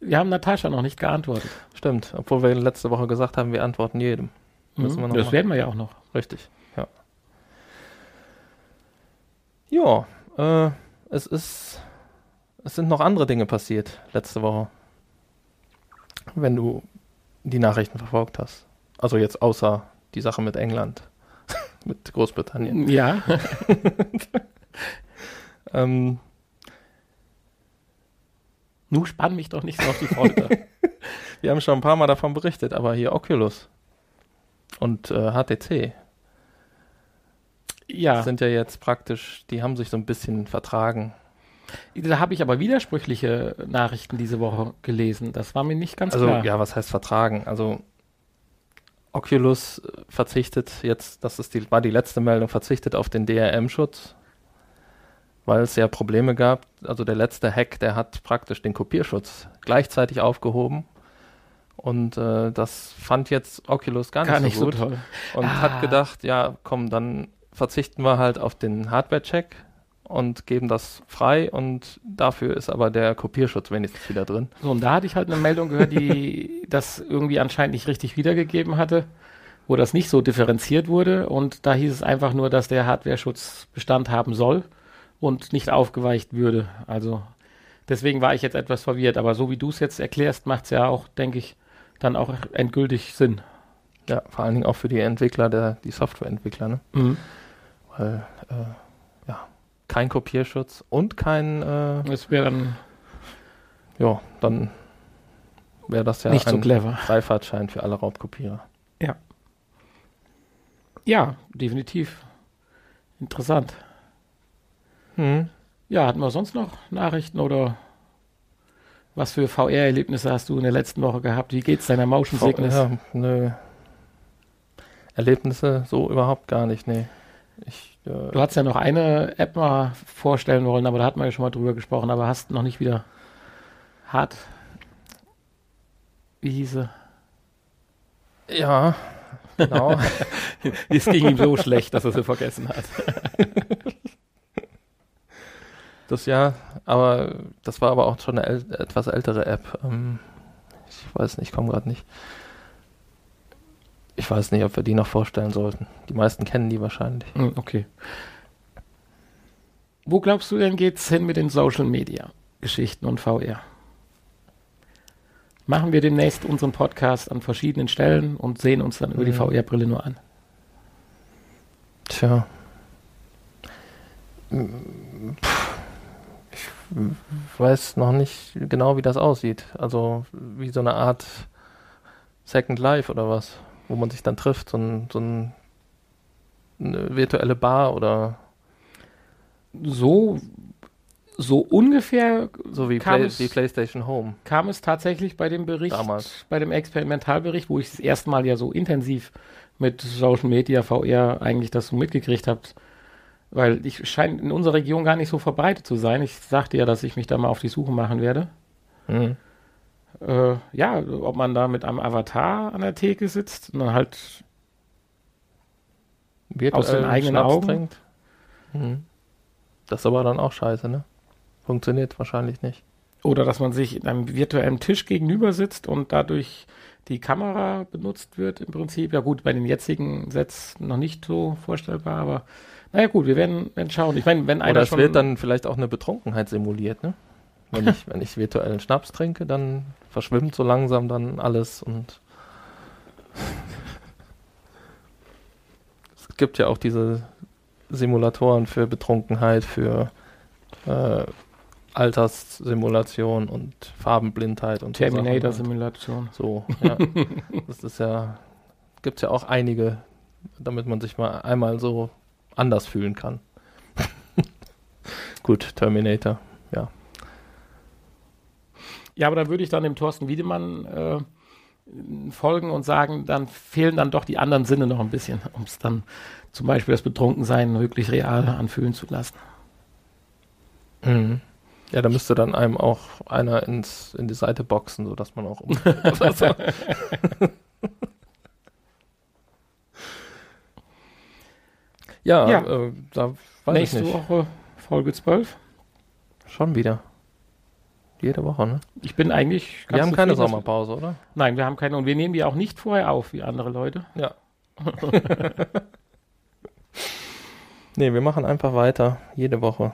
Wir haben Natascha noch nicht geantwortet. Stimmt, obwohl wir letzte Woche gesagt haben, wir antworten jedem. Noch das machen. werden wir ja auch noch. Richtig, ja. Äh, es ist, es sind noch andere Dinge passiert letzte Woche. Wenn du die Nachrichten verfolgt hast. Also jetzt außer die Sache mit England, mit Großbritannien. Ja. Ähm, Nu spann mich doch nicht so auf die Folter. wir haben schon ein paar Mal davon berichtet, aber hier Oculus und äh, HTC ja. sind ja jetzt praktisch, die haben sich so ein bisschen vertragen. Da habe ich aber widersprüchliche Nachrichten diese Woche gelesen. Das war mir nicht ganz Also klar. ja, was heißt vertragen? Also Oculus verzichtet jetzt, das ist die, war die letzte Meldung, verzichtet auf den DRM-Schutz, weil es ja Probleme gab. Also der letzte Hack, der hat praktisch den Kopierschutz gleichzeitig aufgehoben. Und äh, das fand jetzt Oculus gar nicht, Gar so nicht so gut. toll. und Ah. hat gedacht, ja, komm, dann verzichten wir halt auf den Hardware-Check und geben das frei und dafür ist aber der Kopierschutz wenigstens wieder drin. So, und da hatte ich halt eine Meldung gehört, die das irgendwie anscheinend nicht richtig wiedergegeben hatte, wo das nicht so differenziert wurde. Und da hieß es einfach nur, dass der Hardware-Schutz Bestand haben soll und nicht aufgeweicht würde. Also deswegen war ich jetzt etwas verwirrt. Aber so wie du es jetzt erklärst, macht es ja auch, denke ich, dann auch endgültig Sinn. Ja, vor allen Dingen auch für die Entwickler, der, die Softwareentwickler, ne? Weil, äh, ja, kein Kopierschutz und kein, äh, Das wäre dann ja, dann wäre das ja nicht so ein clever. Freifahrtschein für alle Raubkopierer. Ja, definitiv. Interessant. Hm. Ja, hatten wir sonst noch Nachrichten oder was für VR-Erlebnisse hast du in der letzten Woche gehabt? Wie geht's deiner Motion Sickness? Ja, nö. Erlebnisse so überhaupt gar nicht, nee. Ich, äh, Du hast ja noch eine App mal vorstellen wollen, aber da hatten wir ja schon mal drüber gesprochen, aber hast noch nicht wieder hart. Wie hieß sie? ja, genau. Es ging ihm so schlecht, dass er sie vergessen hat. Das ja, aber das war aber auch schon eine äl etwas ältere App. Ähm, ich weiß nicht, ich komme gerade nicht. Ich weiß nicht, ob wir die noch vorstellen sollten. Die meisten kennen die wahrscheinlich. Hm, Okay. Wo glaubst du denn geht's hin mit den Social Media Geschichten und VR? Machen wir demnächst unseren Podcast an verschiedenen Stellen und sehen uns dann über die Mhm. VR-Brille nur an. Tja. Ich weiß noch nicht genau, wie das aussieht. Also wie so eine Art Second Life oder was, wo man sich dann trifft. So ein, so ein eine virtuelle Bar oder So, so ungefähr so wie, Play, es- wie PlayStation Home kam es tatsächlich bei dem Bericht, damals. bei dem Experimentalbericht, wo ich das erste Mal ja so intensiv mit Social Media, VR eigentlich das so mitgekriegt habe, weil ich scheint in unserer Region gar nicht so verbreitet zu sein. Ich sagte ja, dass ich mich da mal auf die Suche machen werde. Mhm. Äh, ja, ob man da mit einem Avatar an der Theke sitzt und dann halt Virtuell Aus den eigenen Schnaps Augen? trinkt. Mhm. Das ist aber dann auch scheiße, ne? Funktioniert wahrscheinlich nicht. Oder dass man sich in einem virtuellen Tisch gegenüber sitzt und dadurch die Kamera benutzt wird im Prinzip. Ja gut, bei den jetzigen Sets noch nicht so vorstellbar, aber naja gut, wir werden, werden schauen. Ich meine, wenn einer Oder es wird dann vielleicht auch eine Betrunkenheit simuliert, ne? Wenn ich, wenn ich virtuellen Schnaps trinke, dann verschwimmt so langsam dann alles und es gibt ja auch diese Simulatoren für Betrunkenheit, für äh, Alterssimulation und Farbenblindheit und. Terminator-Simulation. So, ja. das ist ja, gibt es ja auch einige, damit man sich mal einmal so anders fühlen kann. Gut, Terminator. Ja, aber da würde ich dann dem Thorsten Wiedemann äh, folgen und sagen, dann fehlen dann doch die anderen Sinne noch ein bisschen, um es dann zum Beispiel das Betrunkensein wirklich real anfühlen zu lassen. Mhm. Ja, da müsste dann einem auch einer ins, in die Seite boxen, sodass man auch so. ja, Ja. Äh, da weiß Nächste ich nicht. Woche Folge 12. Schon wieder. Jede Woche, ne? Ich bin eigentlich Wir haben keine Sommerpause, oder? Nein, wir haben keine und wir nehmen die auch nicht vorher auf wie andere Leute. Ja. nee, wir machen einfach weiter. Jede Woche.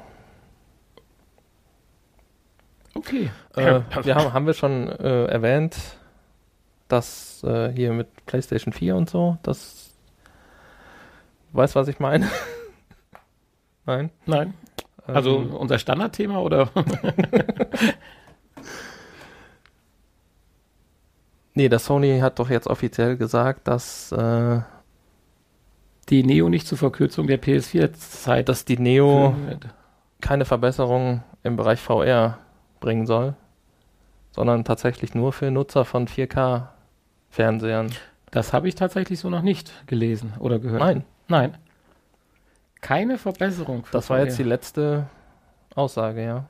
Okay. Äh, wir haben, haben wir schon äh, erwähnt, dass äh, hier mit PlayStation 4 und so, das. Weißt was ich meine? Nein? Nein. Also Ähm, unser Standardthema oder? nee, das Sony hat doch jetzt offiziell gesagt, dass, äh, die Neo nicht zur Verkürzung der PS4-Zeit. dass die Neo keine Verbesserung im Bereich VR bringen soll, sondern tatsächlich nur für Nutzer von 4K-Fernsehern. Das habe ich tatsächlich so noch nicht gelesen oder gehört. Nein, Nein. Keine Verbesserung. für das war jetzt die VR. letzte Aussage, ja.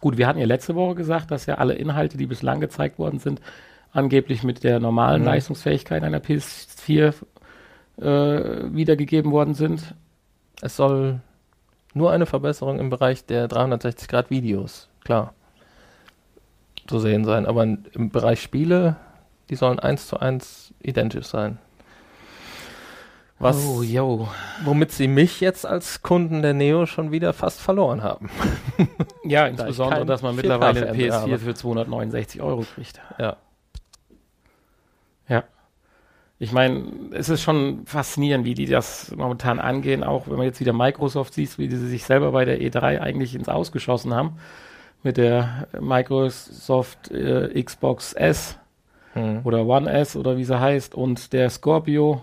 Gut, wir hatten ja letzte Woche gesagt, dass ja alle Inhalte, die bislang gezeigt worden sind, angeblich mit der normalen Mhm. Leistungsfähigkeit einer PS4 äh, wiedergegeben worden sind. Es soll nur eine Verbesserung im Bereich der 360-Grad-Videos, klar, zu sehen sein. Aber im Bereich Spiele, die sollen eins zu eins identisch sein. Was, Oh, yo. womit sie mich jetzt als Kunden der Neo schon wieder fast verloren haben. Ja, insbesondere, kein dass man 4K mittlerweile eine Fernseher PS4 habe. für 269 Euro kriegt. Ja. Ja. Ich meine, es ist schon faszinierend, wie die das momentan angehen, auch wenn man jetzt wieder Microsoft sieht, wie sie sich selber bei der E3 eigentlich ins Ausgeschossen haben. Mit der Microsoft äh, Xbox S Hm. oder One S oder wie sie heißt und der Scorpio.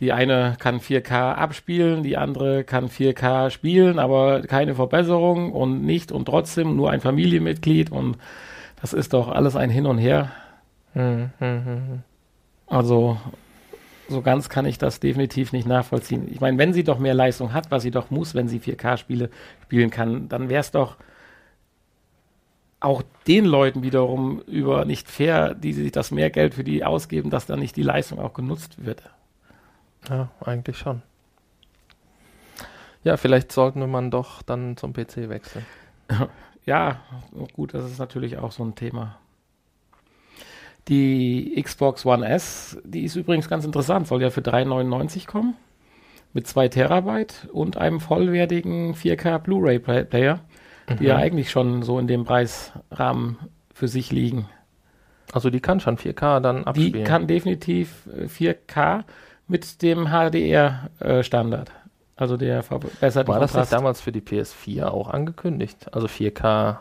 Die eine kann 4K abspielen, die andere kann 4K spielen, aber keine Verbesserung und nicht und trotzdem nur ein Familienmitglied und das ist doch alles ein Hin und Her. Hm, hm, hm. Also so ganz kann ich das definitiv nicht nachvollziehen. Ich meine, wenn sie doch mehr Leistung hat, was sie doch muss, wenn sie 4K-Spiele spielen kann, dann wäre es doch auch den Leuten wiederum über nicht fair, die sich das mehr Geld für die ausgeben, dass dann nicht die Leistung auch genutzt wird. Ja, eigentlich schon. Ja, vielleicht sollten man doch dann zum PC wechseln. Ja, gut, das ist natürlich auch so ein Thema. Die Xbox One S, die ist übrigens ganz interessant, soll ja für 3,99 kommen. Mit 2 Terabyte und einem vollwertigen 4K Blu-ray-Player, die ja eigentlich schon so in dem Preisrahmen für sich liegen. Also die kann schon 4K dann Die abspielen. kann definitiv äh, 4K mit dem HDR-Standard. Also der verbesserte War das nicht Kontrast. damals für die PS4 auch angekündigt? Also 4K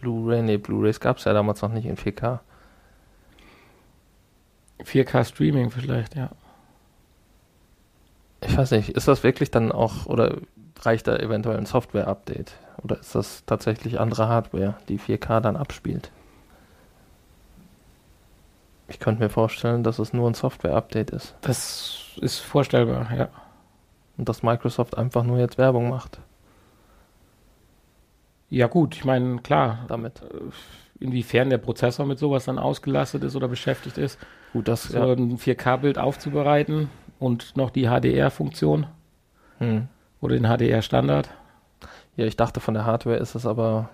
Blu-ray, nee, Blu-rays gab es ja damals noch nicht in 4K. 4K Streaming vielleicht, ja. weiß nicht, ist das wirklich dann auch, oder reicht da eventuell ein Software-Update? Oder ist das tatsächlich andere Hardware, die 4K dann abspielt? Ich könnte mir vorstellen, dass es nur ein Software-Update ist. Das ist vorstellbar, ja. Und dass Microsoft einfach nur jetzt Werbung macht. Ja, gut, ich meine, klar, damit. inwiefern der Prozessor mit sowas dann ausgelastet ist oder beschäftigt ist, Gut, das so ein 4K-Bild aufzubereiten und noch die HDR-Funktion Hm. oder den HDR-Standard. Ja, ich dachte, von der Hardware ist es aber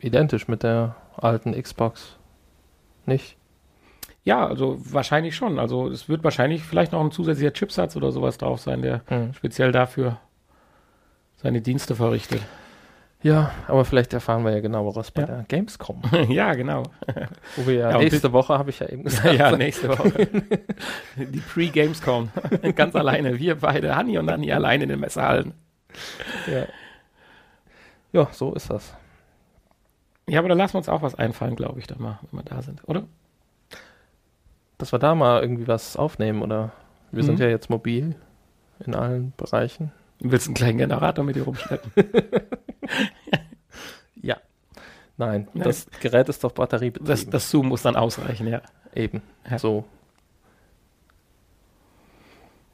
identisch mit der alten Xbox. Nicht? Ja, also wahrscheinlich schon. Also es wird wahrscheinlich vielleicht noch ein zusätzlicher Chipsatz oder sowas drauf sein, der Hm. speziell dafür seine Dienste verrichtet. Ja, aber vielleicht erfahren wir ja genaueres bei Ja. der Gamescom. ja, genau. Wo wir ja, Ja, nächste Woche, habe ich ja eben gesagt. ja, nächste Woche. Die Pre-Gamescom. Ganz alleine. Wir beide, Hanni und Anni, alleine in den Messehallen. ja. ja, so ist das. Ja, aber da lassen wir uns auch was einfallen, glaube ich, dann mal, wenn wir da sind, oder? Dass wir da mal irgendwie was aufnehmen, oder? Wir sind Mhm. ja jetzt mobil in allen Bereichen. Du willst einen kleinen Generator mit dir rumschleppen? Ja. Nein, Nein. das Gerät ist doch batteriebetrieben. Das, das Zoom muss dann ausreichen, ja. Eben, Ja. so.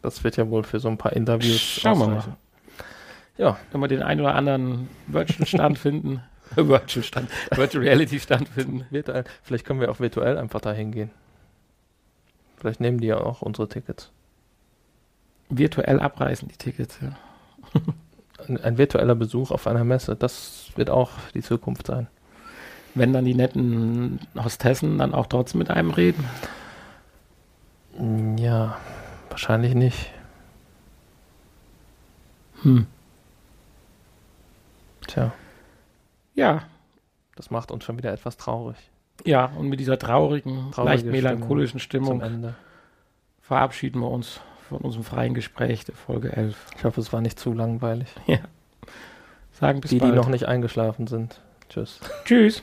Das wird ja wohl für so ein paar Interviews Schauen wir mal. Ja, Wenn wir den einen oder anderen Virtual-Stand finden, Virtual-Stand, Virtual Reality-Stand finden. virtuell. Vielleicht können wir auch virtuell einfach da hingehen. Vielleicht nehmen die ja auch unsere Tickets. Virtuell abreißen, die Tickets, ja. Ein, virtueller Besuch auf einer Messe, das wird auch die Zukunft sein. Wenn dann die netten Hostessen dann auch trotzdem mit einem reden. Mm, Ja, wahrscheinlich nicht. Hm. Tja, Ja, das macht uns schon wieder etwas traurig. ja, und mit dieser traurigen, Traurige leicht melancholischen Stimmung Ende. verabschieden wir uns von unserem freien Gespräch der Folge 11. Ich hoffe, es war nicht zu langweilig. Sagen bis Die, bald. die noch nicht eingeschlafen sind. Tschüss. Tschüss.